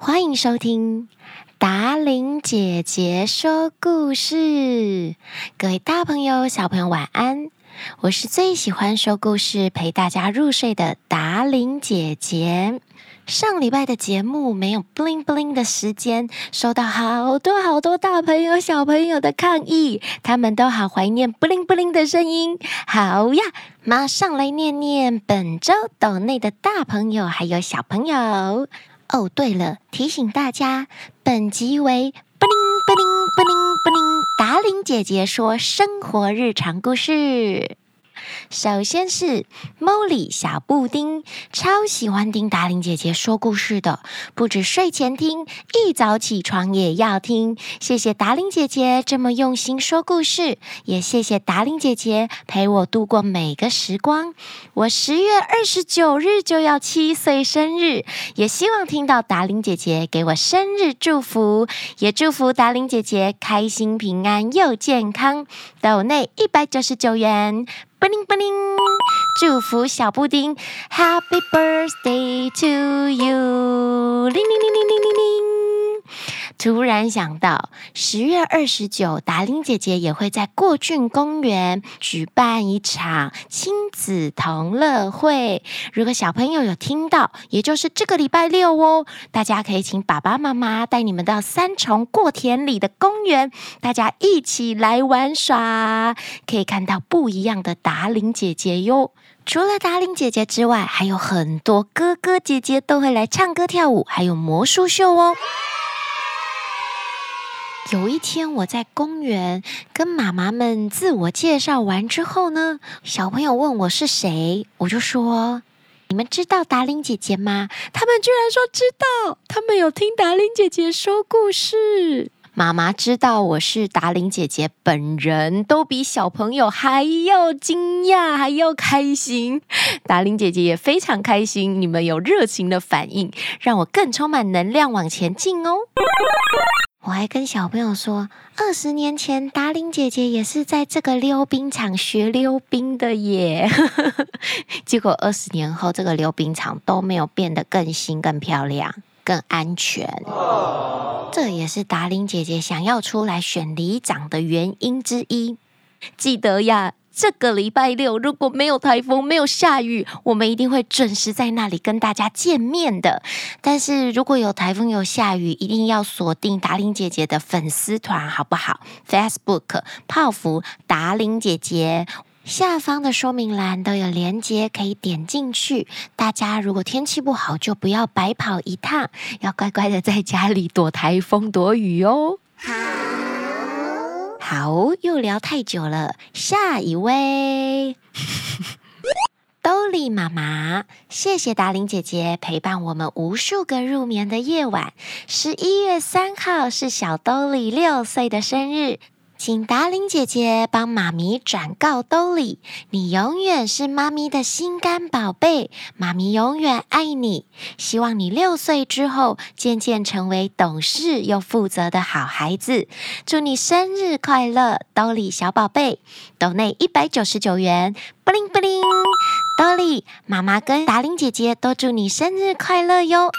欢迎收听达玲姐姐说故事，各位大朋友、小朋友晚安！我是最喜欢说故事、陪大家入睡的达玲姐姐。上礼拜的节目没有 bling bling 的时间，收到好多好多大朋友、小朋友的抗议，他们都好怀念 bling bling 的声音。好呀，马上来念念本周斗内的大朋友还有小朋友。哦，对了，提醒大家，本集为布灵布灵布灵布灵达令姐姐说生活日常故事。首先是 Molly 小布丁，超喜欢听达伶姐姐说故事的，不止睡前听，一早起床也要听。谢谢达伶姐姐这么用心说故事，也谢谢达伶姐姐陪我度过每个时光。我十月二十九日就要七岁生日，也希望听到达伶姐姐给我生日祝福，也祝福达伶姐姐开心平安又健康。斗内一百九十九元。布灵布灵，祝福小布丁，Happy birthday to you！铃铃铃。突然想到，十月二十九，达伶姐姐也会在过郡公园举办一场亲子同乐会。如果小朋友有听到，也就是这个礼拜六哦，大家可以请爸爸妈妈带你们到三重过田里的公园，大家一起来玩耍，可以看到不一样的达伶姐姐哟。除了达伶姐姐之外，还有很多哥哥姐姐都会来唱歌跳舞，还有魔术秀哦。有一天，我在公园跟妈妈们自我介绍完之后呢，小朋友问我是谁，我就说：“你们知道达伶姐姐吗？”他们居然说知道，他们有听达伶姐姐说故事。妈妈知道我是达伶姐姐本人，都比小朋友还要惊讶，还要开心。达伶姐姐也非常开心，你们有热情的反应，让我更充满能量往前进哦。我还跟小朋友说，二十年前达伶姐姐也是在这个溜冰场学溜冰的耶。结果二十年后，这个溜冰场都没有变得更新、更漂亮、更安全。这也是达伶姐姐想要出来选里长的原因之一。记得呀。这个礼拜六如果没有台风、没有下雨，我们一定会准时在那里跟大家见面的。但是如果有台风、有下雨，一定要锁定达玲姐姐的粉丝团，好不好？Facebook 泡芙达玲姐姐下方的说明栏都有连接，可以点进去。大家如果天气不好，就不要白跑一趟，要乖乖的在家里躲台风、躲雨哦。好，好又聊太久了。下一位，兜里妈妈，谢谢达玲姐姐陪伴我们无数个入眠的夜晚。十一月三号是小兜里六岁的生日。请达伶姐姐帮妈咪转告兜里，你永远是妈咪的心肝宝贝，妈咪永远爱你。希望你六岁之后渐渐成为懂事又负责的好孩子。祝你生日快乐，兜里小宝贝！兜内一百九十九元，布灵布灵。兜里妈妈跟达伶姐姐都祝你生日快乐哟。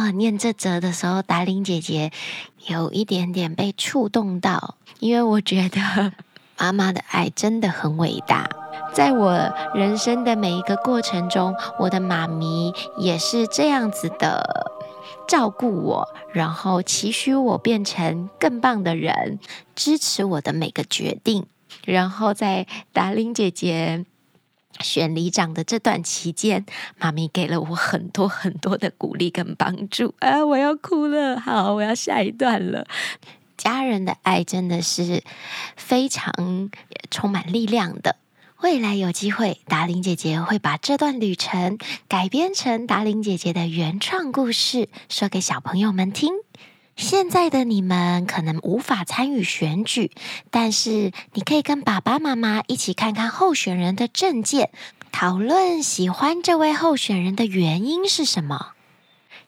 哦，念这则的时候，达玲姐姐有一点点被触动到，因为我觉得 妈妈的爱真的很伟大。在我人生的每一个过程中，我的妈咪也是这样子的照顾我，然后期许我变成更棒的人，支持我的每个决定。然后在达玲姐姐。选里长的这段期间，妈咪给了我很多很多的鼓励跟帮助啊！我要哭了，好，我要下一段了。家人的爱真的是非常充满力量的。未来有机会，达玲姐姐会把这段旅程改编成达玲姐姐的原创故事，说给小朋友们听。现在的你们可能无法参与选举，但是你可以跟爸爸妈妈一起看看候选人的证件，讨论喜欢这位候选人的原因是什么。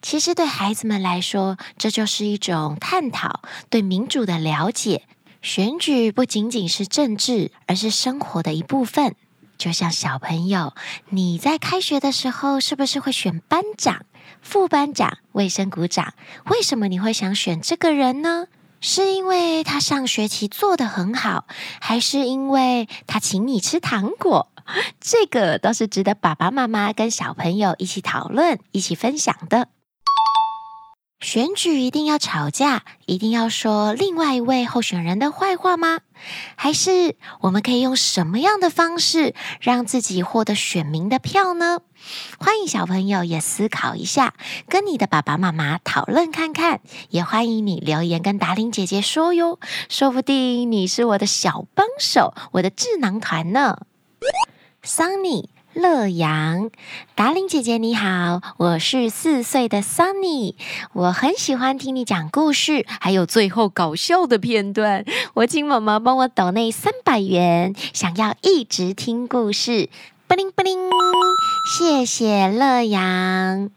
其实对孩子们来说，这就是一种探讨，对民主的了解。选举不仅仅是政治，而是生活的一部分。就像小朋友，你在开学的时候是不是会选班长？副班长、卫生鼓掌。为什么你会想选这个人呢？是因为他上学期做得很好，还是因为他请你吃糖果？这个都是值得爸爸妈妈跟小朋友一起讨论、一起分享的。选举一定要吵架，一定要说另外一位候选人的坏话吗？还是我们可以用什么样的方式让自己获得选民的票呢？欢迎小朋友也思考一下，跟你的爸爸妈妈讨论看看。也欢迎你留言跟达伶姐姐说哟，说不定你是我的小帮手，我的智囊团呢。Sunny。乐阳，达令姐姐你好，我是四岁的 Sunny，我很喜欢听你讲故事，还有最后搞笑的片段。我请妈妈帮我抖内三百元，想要一直听故事，不灵不灵，谢谢乐阳。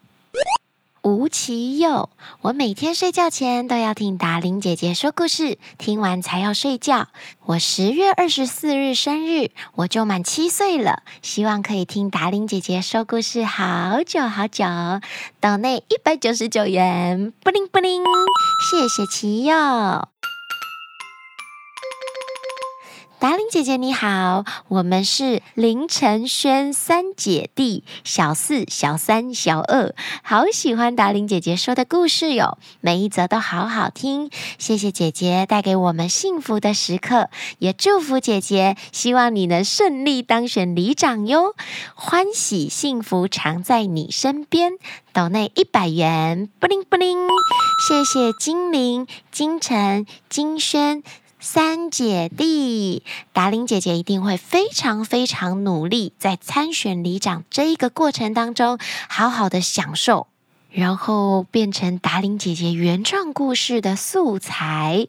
吴奇佑，我每天睡觉前都要听达玲姐姐说故事，听完才要睡觉。我十月二十四日生日，我就满七岁了，希望可以听达玲姐姐说故事好久好久。岛内一百九十九元，不灵不灵，谢谢奇佑。达玲姐姐你好，我们是林晨轩三姐弟，小四、小三、小二，好喜欢达玲姐姐说的故事哟，每一则都好好听，谢谢姐姐带给我们幸福的时刻，也祝福姐姐，希望你能顺利当选里长哟，欢喜幸福常在你身边，抖内一百元，布灵布灵，谢谢金玲、金晨、金轩。三姐弟，达玲姐姐一定会非常非常努力，在参选里长这一个过程当中，好好的享受，然后变成达玲姐姐原创故事的素材。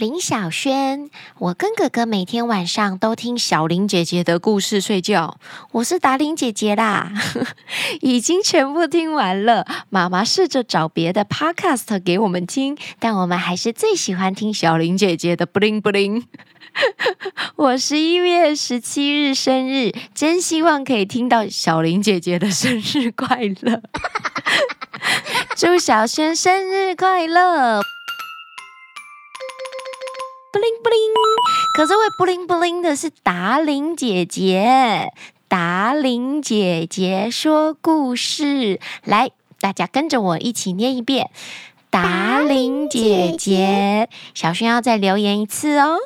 林小轩，我跟哥哥每天晚上都听小林姐姐的故事睡觉。我是达伶姐姐啦，已经全部听完了。妈妈试着找别的 podcast 给我们听，但我们还是最喜欢听小林姐姐的。布灵布灵，我十一月十七日生日，真希望可以听到小林姐姐的生日快乐。祝小轩生日快乐！布灵布灵，可是会布灵布灵的是达玲姐姐。达玲姐姐说故事，来，大家跟着我一起念一遍。达玲姐姐，小轩要再留言一次哦。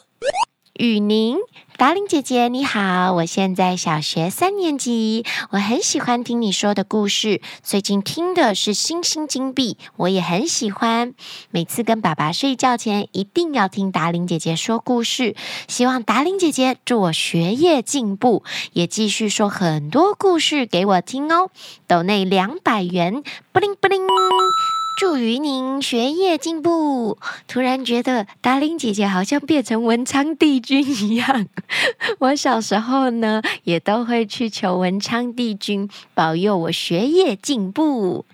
雨宁。达伶姐姐你好，我现在小学三年级，我很喜欢听你说的故事。最近听的是《星星金币》，我也很喜欢。每次跟爸爸睡觉前，一定要听达伶姐姐说故事。希望达伶姐姐祝我学业进步，也继续说很多故事给我听哦。抖内两百元，布灵布灵。祝于您学业进步。突然觉得达令姐姐好像变成文昌帝君一样。我小时候呢，也都会去求文昌帝君保佑我学业进步。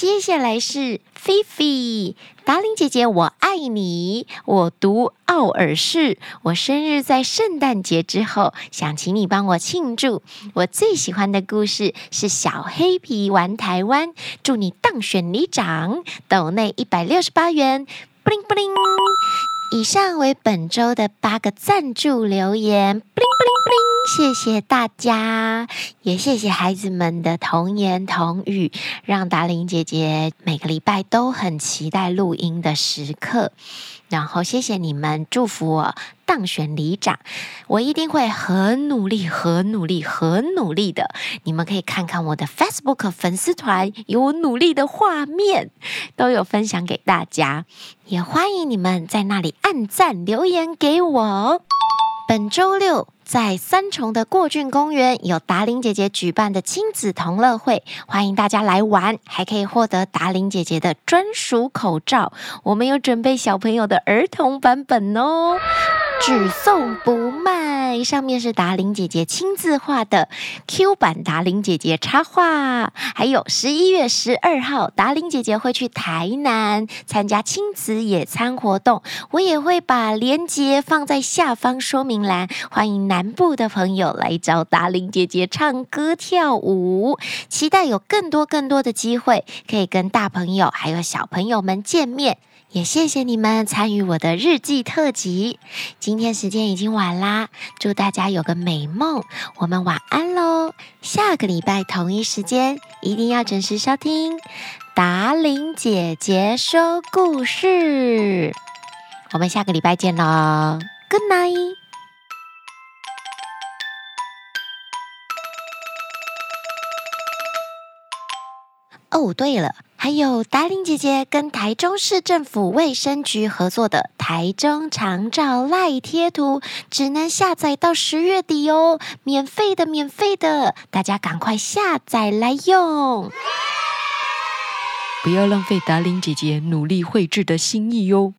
接下来是菲菲，达玲姐姐，我爱你。我读奥尔市，我生日在圣诞节之后，想请你帮我庆祝。我最喜欢的故事是小黑皮玩台湾。祝你当选里长，斗内一百六十八元，布灵布灵。以上为本周的八个赞助留言，不灵不灵不灵。谢谢大家，也谢谢孩子们的童言童语，让达玲姐姐每个礼拜都很期待录音的时刻。然后谢谢你们祝福我当选里长，我一定会很努力、很努力、很努力的。你们可以看看我的 Facebook 粉丝团，有我努力的画面，都有分享给大家。也欢迎你们在那里按赞留言给我。本周六在三重的过郡公园有达玲姐姐举办的亲子同乐会，欢迎大家来玩，还可以获得达玲姐姐的专属口罩。我们有准备小朋友的儿童版本哦。只送不卖，上面是达玲姐姐亲自画的 Q 版达玲姐姐插画。还有十一月十二号，达玲姐姐会去台南参加亲子野餐活动，我也会把链接放在下方说明栏，欢迎南部的朋友来找达玲姐姐唱歌跳舞。期待有更多更多的机会，可以跟大朋友还有小朋友们见面。也谢谢你们参与我的日记特辑。今天时间已经晚啦，祝大家有个美梦。我们晚安喽！下个礼拜同一时间一定要准时收听达伶姐姐说故事。我们下个礼拜见喽，Good night。哦，对了。还有达玲姐姐跟台中市政府卫生局合作的台中长照赖贴图，只能下载到十月底哦，免费的，免费的，大家赶快下载来用，不要浪费达玲姐姐努力绘制的心意哟。